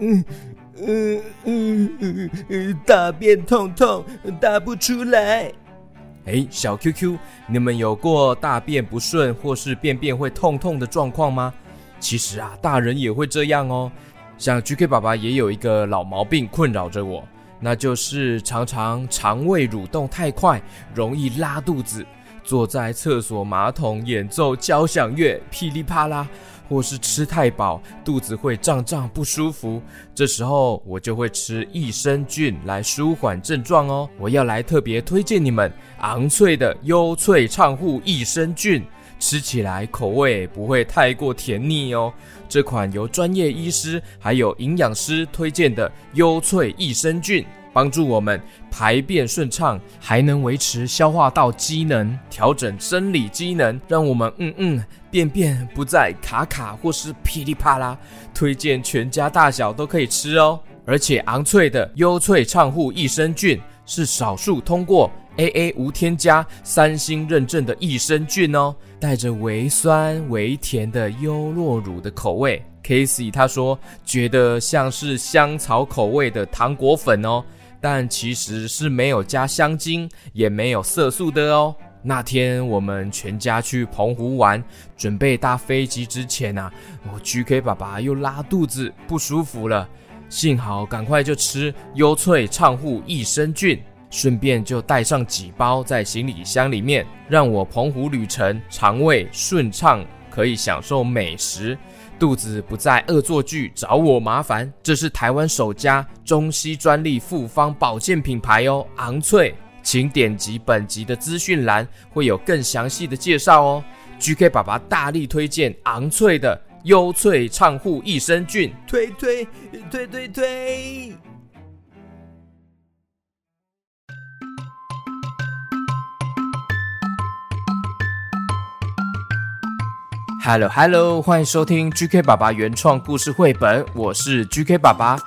嗯嗯嗯嗯，大便痛痛，大不出来。哎，小 Q Q，你们有过大便不顺或是便便会痛痛的状况吗？其实啊，大人也会这样哦。像 GK 爸爸也有一个老毛病困扰着我，那就是常常肠胃蠕动太快，容易拉肚子。坐在厕所马桶演奏交响乐，噼里啪啦，或是吃太饱，肚子会胀胀不舒服。这时候我就会吃益生菌来舒缓症状哦。我要来特别推荐你们昂翠的优萃畅护益生菌，吃起来口味不会太过甜腻哦。这款由专业医师还有营养师推荐的优萃益生菌。帮助我们排便顺畅，还能维持消化道机能，调整生理机能，让我们嗯嗯便便不再卡卡或是噼里啪啦。推荐全家大小都可以吃哦。而且昂翠的优萃畅护益生菌是少数通过 AA 无添加三星认证的益生菌哦，带着微酸微甜的优酪乳的口味。Casey 他说觉得像是香草口味的糖果粉哦。但其实是没有加香精，也没有色素的哦。那天我们全家去澎湖玩，准备搭飞机之前啊，我 GK 爸爸又拉肚子不舒服了，幸好赶快就吃优萃畅护益生菌，顺便就带上几包在行李箱里面，让我澎湖旅程肠胃顺畅，可以享受美食。肚子不再恶作剧找我麻烦，这是台湾首家中西专利复方保健品牌哦，昂翠，请点击本集的资讯栏，会有更详细的介绍哦。GK 爸爸大力推荐昂翠的优萃畅护益生菌，推推推推推。Hello Hello，欢迎收听 GK 爸爸原创故事绘本，我是 GK 爸爸。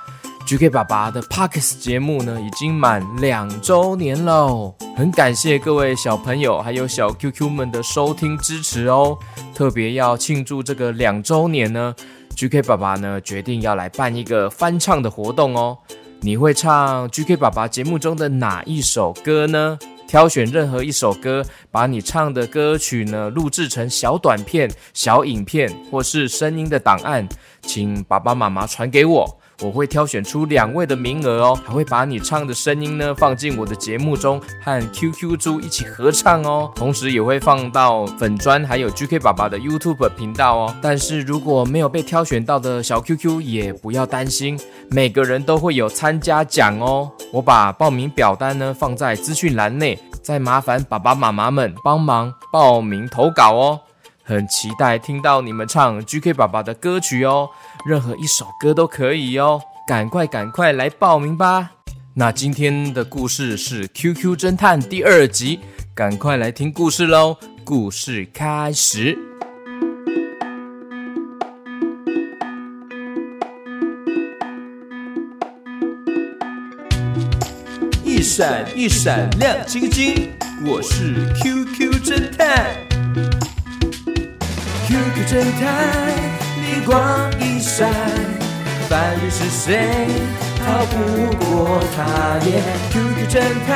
GK 爸爸的 Parks 节目呢，已经满两周年喽，很感谢各位小朋友还有小 QQ 们的收听支持哦。特别要庆祝这个两周年呢，GK 爸爸呢决定要来办一个翻唱的活动哦。你会唱 GK 爸爸节目中的哪一首歌呢？挑选任何一首歌，把你唱的歌曲呢录制成小短片、小影片或是声音的档案，请爸爸妈妈传给我，我会挑选出两位的名额哦，还会把你唱的声音呢放进我的节目中，和 QQ 猪一起合唱哦，同时也会放到粉砖还有 GK 爸爸的 YouTube 频道哦。但是如果没有被挑选到的小 QQ 也不要担心，每个人都会有参加奖哦。我把报名表单呢放在资讯栏内，再麻烦爸爸妈妈们帮忙报名投稿哦。很期待听到你们唱 GK 爸爸的歌曲哦，任何一首歌都可以哦。赶快赶快来报名吧！那今天的故事是 QQ 侦探第二集，赶快来听故事喽！故事开始。一闪一闪亮晶晶，我是 QQ 侦探。QQ 侦探，灵光一闪，凡人是谁逃不过他耶？QQ 侦探，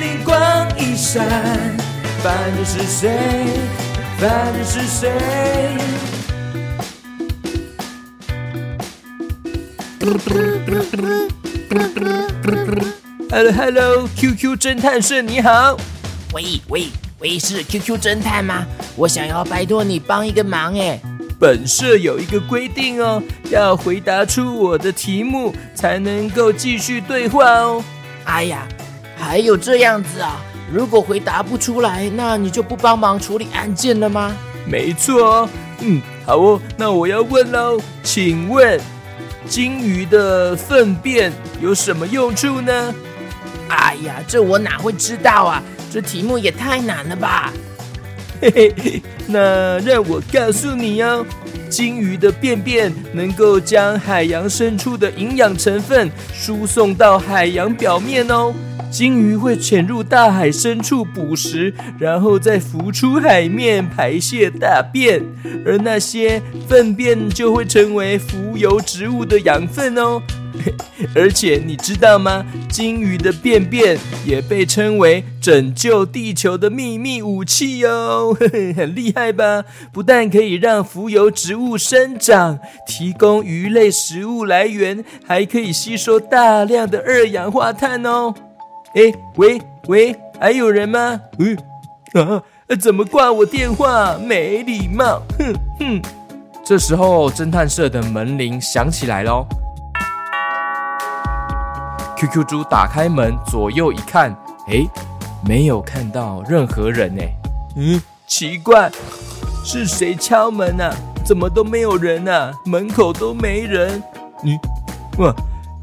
灵光一闪，凡人是谁？凡人是谁？Hello Hello，QQ 侦探社你好。喂喂喂，是 QQ 侦探吗？我想要拜托你帮一个忙哎。本社有一个规定哦，要回答出我的题目才能够继续对话哦。哎呀，还有这样子啊？如果回答不出来，那你就不帮忙处理案件了吗？没错哦，嗯，好哦，那我要问喽，请问金鱼的粪便有什么用处呢？哎呀，这我哪会知道啊？这题目也太难了吧！嘿嘿嘿，那让我告诉你哦，金鱼的便便能够将海洋深处的营养成分输送到海洋表面哦。鲸鱼会潜入大海深处捕食，然后再浮出海面排泄大便，而那些粪便就会成为浮游植物的养分哦。而且你知道吗？鲸鱼的便便也被称为拯救地球的秘密武器哦，很厉害吧？不但可以让浮游植物生长，提供鱼类食物来源，还可以吸收大量的二氧化碳哦。哎，喂喂，还有人吗？嗯啊，怎么挂我电话？没礼貌！哼哼。这时候，侦探社的门铃响起来喽。QQ 猪打开门，左右一看，哎，没有看到任何人呢。嗯，奇怪，是谁敲门啊？怎么都没有人啊？门口都没人。嗯，哇，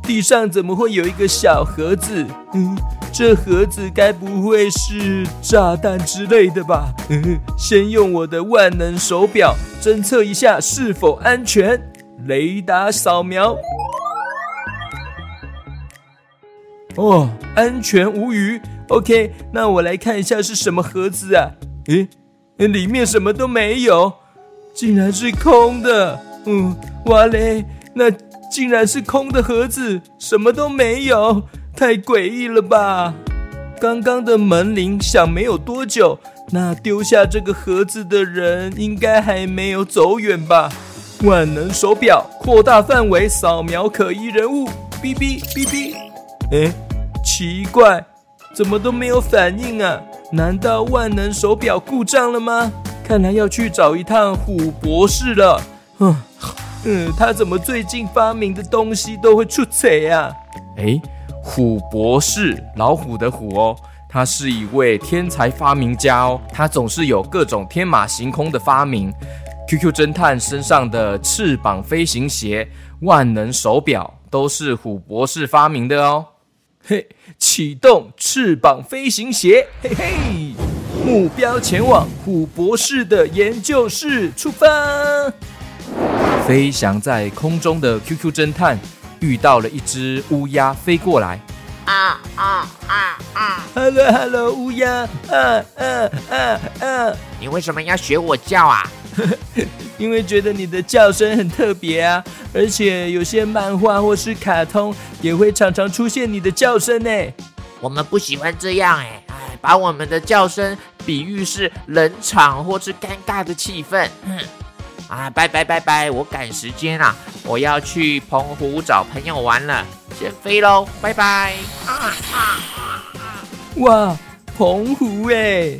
地上怎么会有一个小盒子？嗯，这盒子该不会是炸弹之类的吧？嗯，先用我的万能手表侦测一下是否安全。雷达扫描。哦，安全无虞。OK，那我来看一下是什么盒子啊？诶，里面什么都没有，竟然是空的。嗯，哇嘞，那竟然是空的盒子，什么都没有，太诡异了吧？刚刚的门铃响没有多久，那丢下这个盒子的人应该还没有走远吧？万能手表扩大范围扫描可疑人物，哔哔哔哔，诶。奇怪，怎么都没有反应啊？难道万能手表故障了吗？看来要去找一趟虎博士了。嗯嗯，他怎么最近发明的东西都会出贼呀？哎，虎博士，老虎的虎哦，他是一位天才发明家哦，他总是有各种天马行空的发明。QQ 侦探身上的翅膀飞行鞋、万能手表都是虎博士发明的哦。嘿，启动翅膀飞行鞋，嘿嘿，目标前往虎博士的研究室，出发。飞翔在空中的 QQ 侦探遇到了一只乌鸦飞过来，啊啊啊啊！Hello Hello，乌鸦，啊啊啊啊！你为什么要学我叫啊？因为觉得你的叫声很特别啊，而且有些漫画或是卡通也会常常出现你的叫声呢。我们不喜欢这样哎，哎，把我们的叫声比喻是冷场或是尴尬的气氛。啊，拜拜拜拜，我赶时间啊，我要去澎湖找朋友玩了，先飞喽，拜拜。哇，澎湖哎。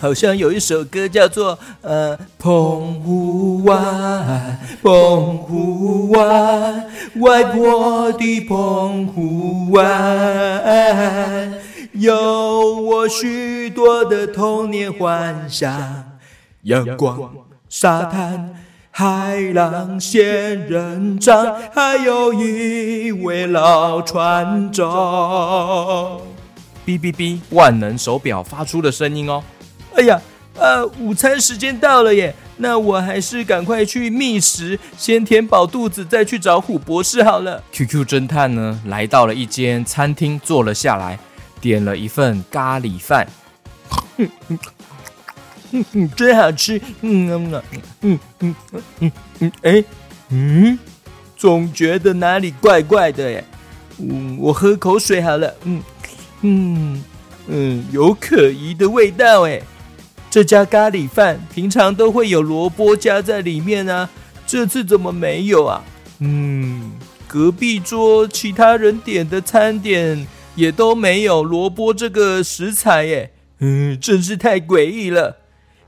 好像有一首歌叫做呃，澎湖湾，澎湖湾，外婆的澎湖湾，有我许多的童年幻想，阳光、沙滩、海浪、仙人掌，还有一位老船长。哔哔哔，万能手表发出的声音哦。哎呀，呃，午餐时间到了耶，那我还是赶快去觅食，先填饱肚子，再去找虎博士好了。QQ 侦探呢，来到了一间餐厅，坐了下来，点了一份咖喱饭，嗯嗯嗯，真好吃，嗯嗯嗯嗯嗯嗯，哎，嗯，总觉得哪里怪怪的耶，嗯，我喝口水好了，嗯嗯嗯，有可疑的味道哎。这家咖喱饭平常都会有萝卜加在里面啊，这次怎么没有啊？嗯，隔壁桌其他人点的餐点也都没有萝卜这个食材耶，嗯，真是太诡异了。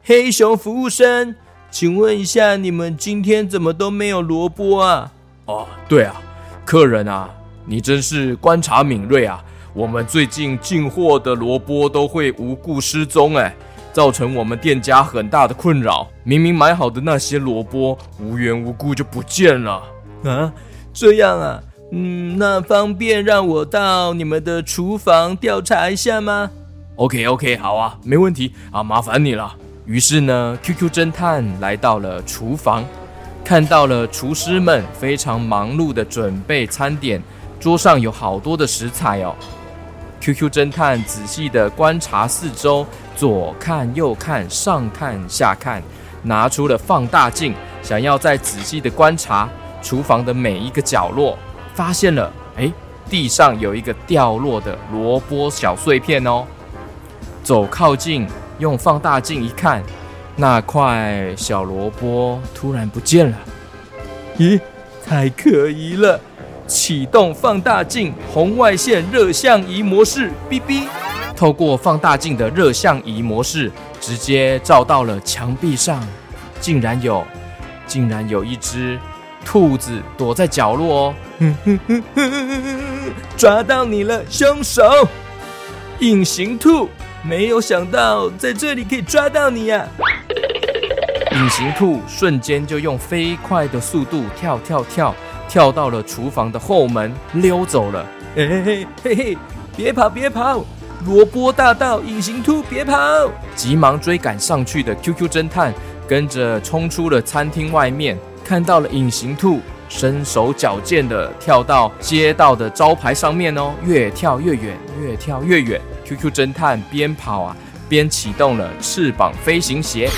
黑熊服务生，请问一下，你们今天怎么都没有萝卜啊？哦，对啊，客人啊，你真是观察敏锐啊，我们最近进货的萝卜都会无故失踪哎。造成我们店家很大的困扰。明明买好的那些萝卜，无缘无故就不见了啊！这样啊，嗯，那方便让我到你们的厨房调查一下吗？OK OK，好啊，没问题啊，麻烦你了。于是呢，QQ 侦探来到了厨房，看到了厨师们非常忙碌的准备餐点，桌上有好多的食材哦。QQ 侦探仔细的观察四周，左看右看，上看下看，拿出了放大镜，想要再仔细的观察厨房的每一个角落，发现了，哎，地上有一个掉落的萝卜小碎片哦。走靠近，用放大镜一看，那块小萝卜突然不见了。咦，太可疑了！启动放大镜红外线热像仪模式，哔哔。透过放大镜的热像仪模式，直接照到了墙壁上，竟然有，竟然有一只兔子躲在角落哦。抓到你了，凶手！隐形兔，没有想到在这里可以抓到你呀！隐形兔瞬间就用飞快的速度跳跳跳。跳到了厨房的后门，溜走了。嘿嘿嘿嘿，别跑别跑！萝卜大盗隐形兔，别跑！急忙追赶上去的 QQ 侦探，跟着冲出了餐厅外面，看到了隐形兔，身手矫健的跳到街道的招牌上面哦，越跳越远，越跳越远。QQ 侦探边跑啊，边启动了翅膀飞行鞋。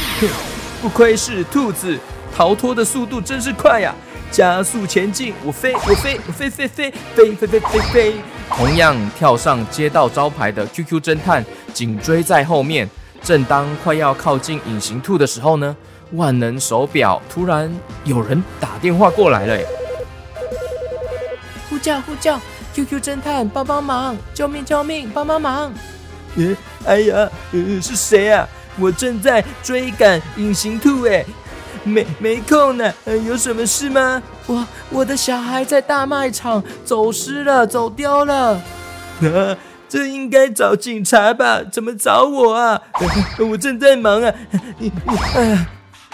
不愧是兔子，逃脱的速度真是快呀！加速前进，我飞，我飞，我飞飞飞飞飞飞飞飞。同样跳上街道招牌的 QQ 侦探紧追在后面。正当快要靠近隐形兔的时候呢，万能手表突然有人打电话过来了，呼叫呼叫，QQ 侦探帮帮忙，救命救命，帮帮忙！呃，哎呀，呃，是谁啊？我正在追赶隐形兔，哎。没没空呢，有什么事吗？我我的小孩在大卖场走失了，走丢了。啊，这应该找警察吧？怎么找我啊？我正在忙啊。哎，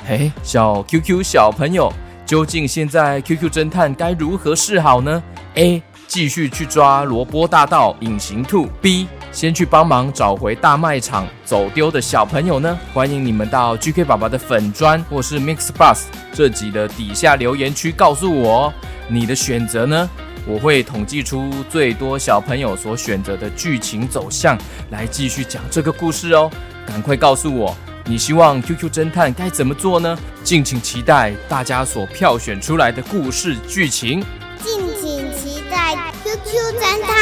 嘿，小 QQ 小朋友，究竟现在 QQ 侦探该如何是好呢？A 继续去抓萝卜大盗隐形兔。B 先去帮忙找回大卖场走丢的小朋友呢？欢迎你们到 GK 爸爸的粉砖或是 Mix Bus 这集的底下留言区告诉我你的选择呢？我会统计出最多小朋友所选择的剧情走向来继续讲这个故事哦。赶快告诉我，你希望 QQ 侦探该怎么做呢？敬请期待大家所票选出来的故事剧情。敬请期待 QQ 侦探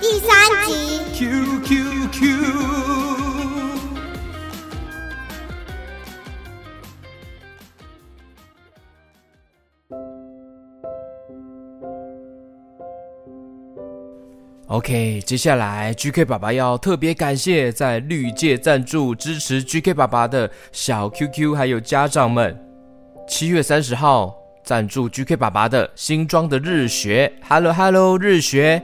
第三集。Q Q Q。OK，接下来 GK 爸爸要特别感谢在绿界赞助支持 GK 爸爸的小 QQ 还有家长们。七月三十号赞助 GK 爸爸的新装的日学，Hello Hello 日学。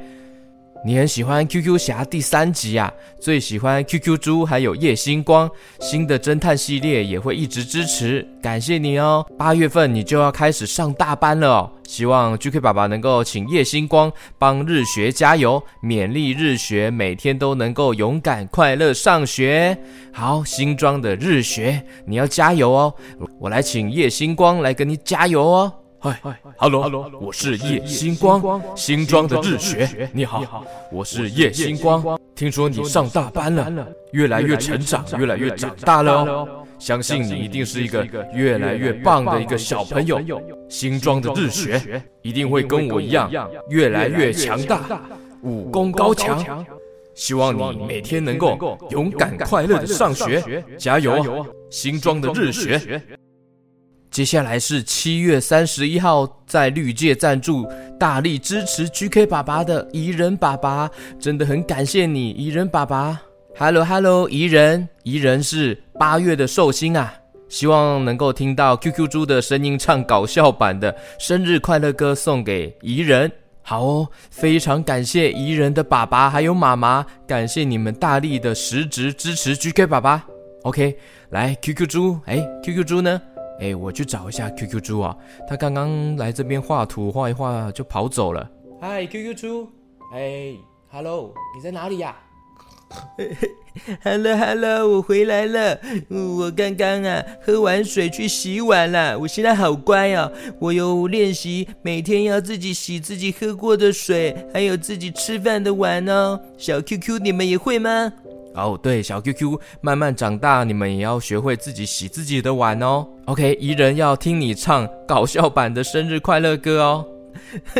你很喜欢 QQ 侠第三集啊，最喜欢 QQ 猪还有夜星光，新的侦探系列也会一直支持，感谢你哦。八月份你就要开始上大班了哦，希望 GK 爸爸能够请夜星光帮日学加油，勉励日学每天都能够勇敢快乐上学。好，新装的日学你要加油哦，我来请夜星光来跟你加油哦。嗨，Hello，我是叶星光，新装的日学，你好，我是叶星光。听说你上大班了，越来越成长，越来越长大了哦。相信你一定是一个越来越棒的一个小朋友。新装的日学一定会跟我一样，越来越强大，武功高强。希望你每天能够勇敢快乐的上学，加油！新装的日学。接下来是七月三十一号，在绿界赞助、大力支持 GK 爸爸的怡人爸爸，真的很感谢你，怡人爸爸。Hello Hello，怡人，怡人是八月的寿星啊，希望能够听到 QQ 猪的声音唱搞笑版的生日快乐歌送给怡人。好哦，非常感谢怡人的爸爸还有妈妈，感谢你们大力的实质支持 GK 爸爸。OK，来 QQ 猪，哎，QQ 猪呢？哎，我去找一下 QQ 猪啊，他刚刚来这边画图，画一画就跑走了。嗨，QQ 猪，哎，Hello，你在哪里呀？Hello Hello，我回来了。我刚刚啊喝完水去洗碗啦，我现在好乖哦。我有练习每天要自己洗自己喝过的水，还有自己吃饭的碗哦。小 QQ，你们也会吗？哦，对，小 QQ，慢慢长大，你们也要学会自己洗自己的碗哦。OK，怡人要听你唱搞笑版的生日快乐歌哦。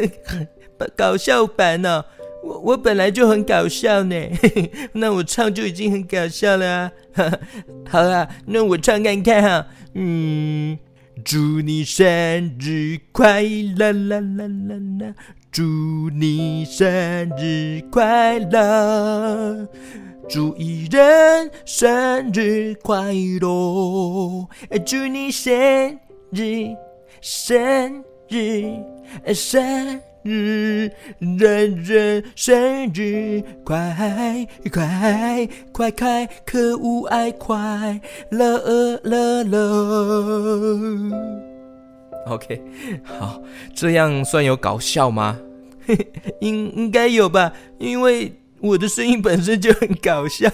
搞笑版呢？我我本来就很搞笑呢，那我唱就已经很搞笑了啊！好啊，那我唱看看哈。嗯，祝你生日快乐啦啦啦啦！祝你生日快乐！祝一人生日快乐！祝你生日生日生。日，人人生日快快快快，可无爱快乐乐乐。OK，好，这样算有搞笑吗？应应该有吧，因为我的声音本身就很搞笑。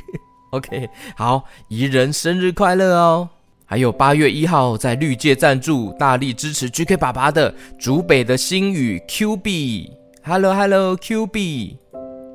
OK，好，宜人生日快乐哦。还有八月一号在绿界赞助，大力支持 GK 爸爸的竹北的星宇 Q B，Hello Hello Q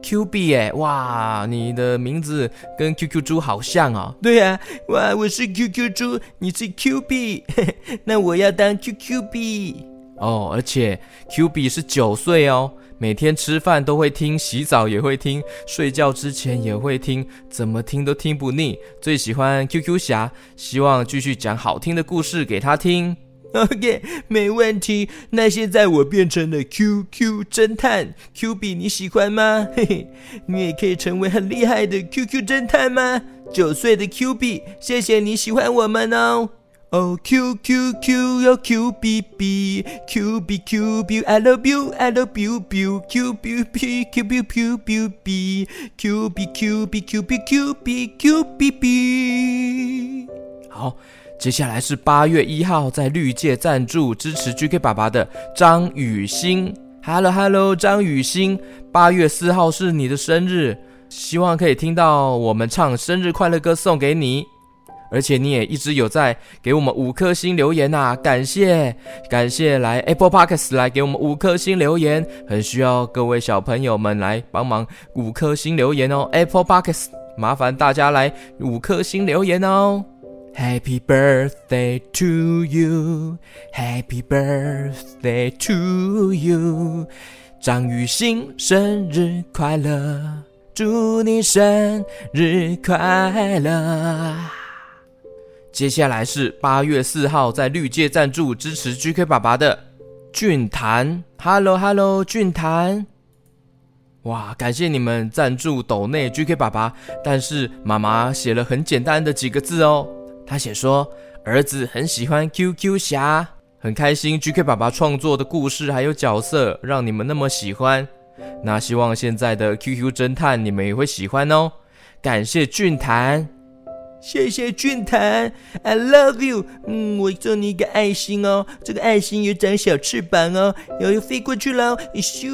B，Q B 哎，哇，你的名字跟 QQ 猪好像哦。对呀，哇，我是 QQ 猪，你是 Q B，那我要当 QQ B 哦，而且 Q B 是九岁哦。每天吃饭都会听，洗澡也会听，睡觉之前也会听，怎么听都听不腻。最喜欢 QQ 侠，希望继续讲好听的故事给他听。OK，没问题。那现在我变成了 QQ 侦探，Q B 你喜欢吗？嘿嘿，你也可以成为很厉害的 QQ 侦探吗？九岁的 Q B，谢谢你喜欢我们哦。哦，Q Q Q 哟，Q B B，Q B Q B，I love you，I love you，B Q B B Q B Q B B，Q B Q B Q B Q B Q B B。好，接下来是八月一号在绿界赞助支持 GK 爸爸的张雨欣，Hello Hello，张雨欣，八月四号是你的生日，希望可以听到我们唱生日快乐歌送给你。而且你也一直有在给我们五颗星留言呐，感谢感谢来 Apple Podcast 来给我们五颗星留言，很需要各位小朋友们来帮忙五颗星留言哦，Apple Podcast 麻烦大家来五颗星留言哦。Happy birthday to you, Happy birthday to you，张雨欣生日快乐，祝你生日快乐。接下来是八月四号在绿界赞助支持 GK 爸爸的俊谭，Hello Hello 俊谭，哇，感谢你们赞助斗内 GK 爸爸，但是妈妈写了很简单的几个字哦，他写说儿子很喜欢 QQ 侠，很开心 GK 爸爸创作的故事还有角色让你们那么喜欢，那希望现在的 QQ 侦探你们也会喜欢哦，感谢俊谭。谢谢俊谭，I love you。嗯，我送你一个爱心哦，这个爱心有长小翅膀哦，要要飞过去了。咻，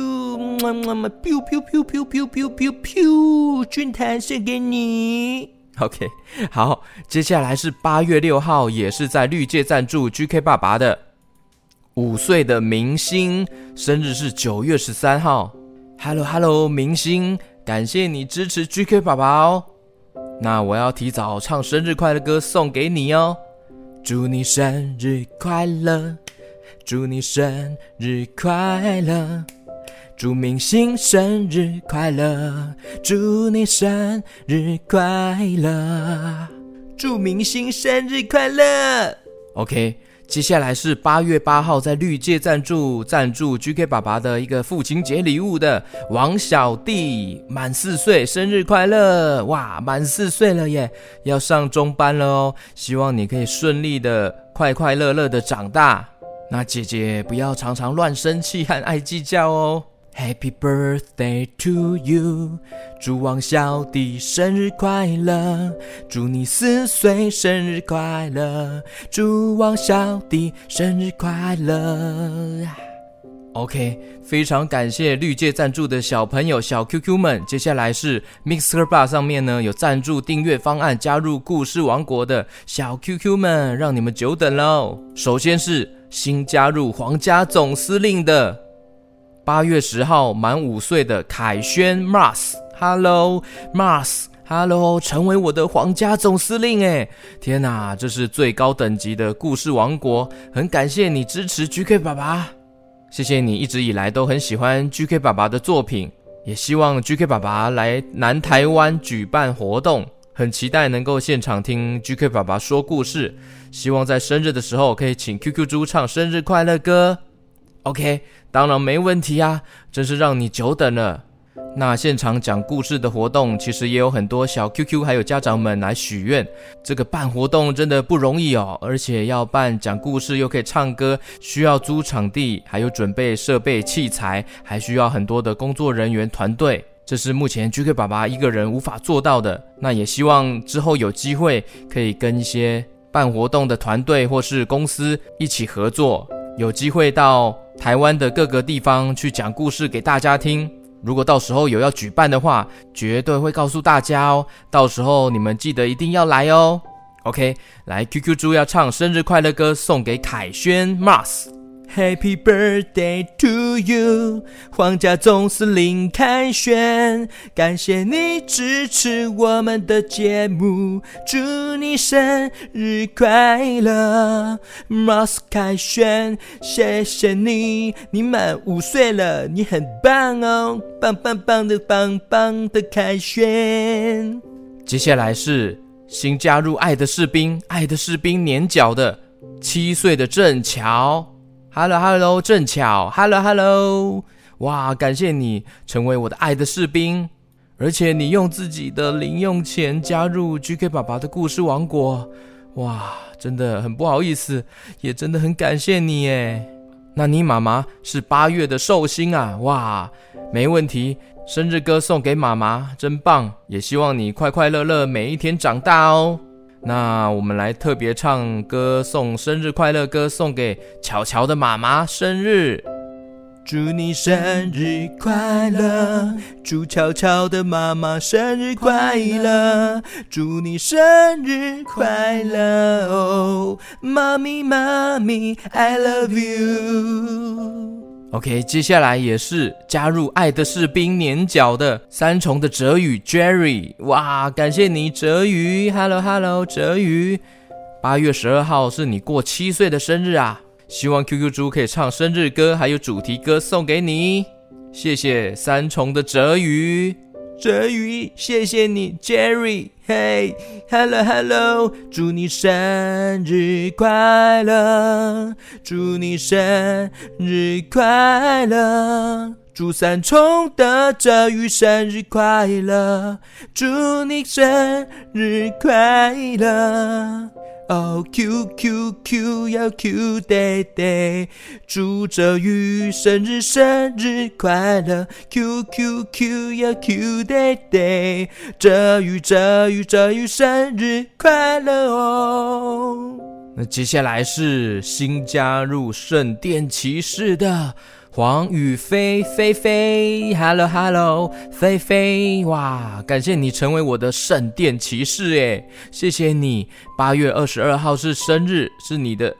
么么么，biu biu biu biu biu biu biu biu，俊谭送给你。OK，好，接下来是八月六号，也是在绿界赞助 GK 爸爸的五岁的明星，生日是九月十三号。Hello Hello，明星，感谢你支持 GK 爸爸哦。那我要提早唱生日快乐歌送给你哦！祝你生日快乐，祝你生日快乐，祝明星生日快乐，祝你生日快乐，祝明星生日快乐。OK。接下来是八月八号在绿界赞助赞助 GK 爸爸的一个父亲节礼物的王小弟，满四岁，生日快乐！哇，满四岁了耶，要上中班了哦，希望你可以顺利的、快快乐乐的长大。那姐姐不要常常乱生气和爱计较哦。Happy birthday to you，祝王小弟生日快乐，祝你四岁生日快乐，祝王小弟生日快乐。OK，非常感谢绿界赞助的小朋友小 QQ 们。接下来是 Mixer Bar 上面呢有赞助订阅方案加入故事王国的小 QQ 们，让你们久等喽。首先是新加入皇家总司令的八月十号满五岁的凯轩 Mars，Hello Mars，Hello，成为我的皇家总司令哎！天哪，这是最高等级的故事王国，很感谢你支持 GK 爸爸。谢谢你一直以来都很喜欢 GK 爸爸的作品，也希望 GK 爸爸来南台湾举办活动，很期待能够现场听 GK 爸爸说故事。希望在生日的时候可以请 QQ 猪唱生日快乐歌。OK，当然没问题啊，真是让你久等了。那现场讲故事的活动，其实也有很多小 QQ 还有家长们来许愿。这个办活动真的不容易哦，而且要办讲故事又可以唱歌，需要租场地，还有准备设备器材，还需要很多的工作人员团队。这是目前 GK 爸爸一个人无法做到的。那也希望之后有机会可以跟一些办活动的团队或是公司一起合作，有机会到台湾的各个地方去讲故事给大家听。如果到时候有要举办的话，绝对会告诉大家哦。到时候你们记得一定要来哦。OK，来 QQ 猪要唱生日快乐歌送给凯旋 Mars。Happy birthday to you，皇家总司令凯旋，感谢你支持我们的节目，祝你生日快乐，Moss 凯旋，谢谢你，你满五岁了，你很棒哦，棒棒棒的棒棒的凯旋。接下来是新加入爱的士兵，爱的士兵年角的七岁的郑乔。Hello，Hello，正巧，Hello，Hello，哇，感谢你成为我的爱的士兵，而且你用自己的零用钱加入 GK 爸爸的故事王国，哇，真的很不好意思，也真的很感谢你诶。那你妈妈是八月的寿星啊，哇，没问题，生日歌送给妈妈，真棒，也希望你快快乐乐每一天长大哦。那我们来特别唱歌送生日快乐歌，送给巧巧的妈妈生日，祝你生日快乐，祝巧巧的妈妈生日快乐，祝你生日快乐哦，妈咪妈咪，I love you。OK，接下来也是加入爱的士兵年角的三重的哲宇 Jerry，哇，感谢你哲宇，Hello Hello，哲宇，八月十二号是你过七岁的生日啊，希望 QQ 猪可以唱生日歌，还有主题歌送给你，谢谢三重的哲宇。哲宇，谢谢你，Jerry。嘿，Hello Hello，祝你生日快乐，祝你生日快乐，祝三重的哲宇生日快乐，祝你生日快乐。哦，Q Q Q 要 Q day day，祝泽宇生日生日快乐！Q Q Q 要 Q day day，哲宇泽宇泽宇生日快乐哦！那接下来是新加入圣殿骑士的。黄宇飞飞飞，Hello Hello，飞飞哇！感谢你成为我的圣殿骑士诶，谢谢你。八月二十二号是生日，是你的。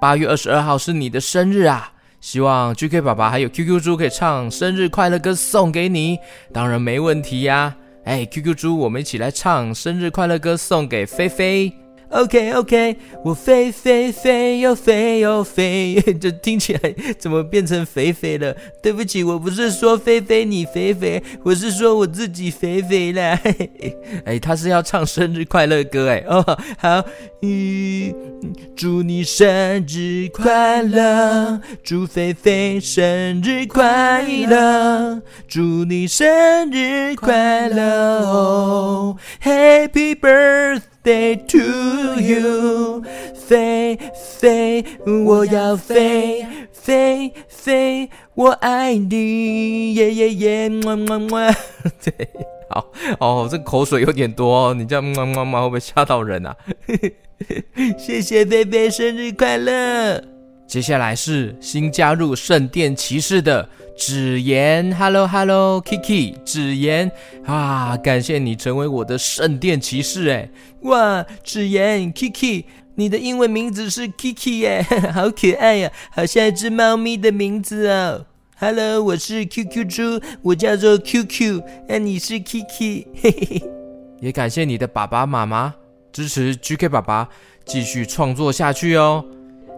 八月二十二号是你的生日啊！希望 GK 爸爸还有 QQ 猪可以唱生日快乐歌送给你，当然没问题呀。哎，QQ 猪，我们一起来唱生日快乐歌送给菲菲。OK OK，我飞飞飞又飞又飞，这听起来怎么变成肥肥了？对不起，我不是说飞飞你肥肥，我是说我自己肥肥了。哎，他是要唱生日快乐歌哎哦，好，嗯，祝你生日快乐，祝菲菲生日快乐，祝你生日快乐哦，Happy Birthday。To you，飞飞，我要飞飞飞，我爱你，耶耶耶，么么么。对，好哦，这口水有点多，你这样么么么会不会吓到人啊？谢谢贝贝，生日快乐！接下来是新加入圣殿骑士的芷言，Hello Hello Kiki，芷言啊，感谢你成为我的圣殿骑士哎，哇，芷言 Kiki，你的英文名字是 Kiki 耶，好可爱呀，好像一只猫咪的名字哦。Hello，我是 QQ 猪，我叫做 QQ，那你是 Kiki，嘿嘿嘿。也感谢你的爸爸妈妈支持 GK 爸爸继续创作下去哦。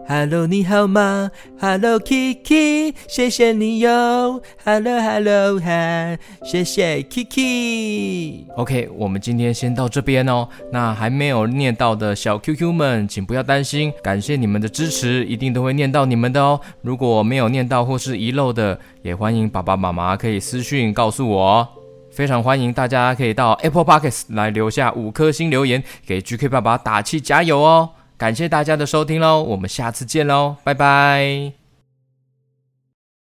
Hello，你好吗？Hello Kiki，谢谢你哟。Hello Hello 哈，谢谢 Kiki。OK，我们今天先到这边哦。那还没有念到的小 QQ 们，请不要担心，感谢你们的支持，一定都会念到你们的哦。如果没有念到或是遗漏的，也欢迎爸爸妈妈可以私讯告诉我。非常欢迎大家可以到 Apple Podcasts 来留下五颗星留言，给 GK 爸爸打气加油哦。感谢大家的收听喽，我们下次见喽，拜拜。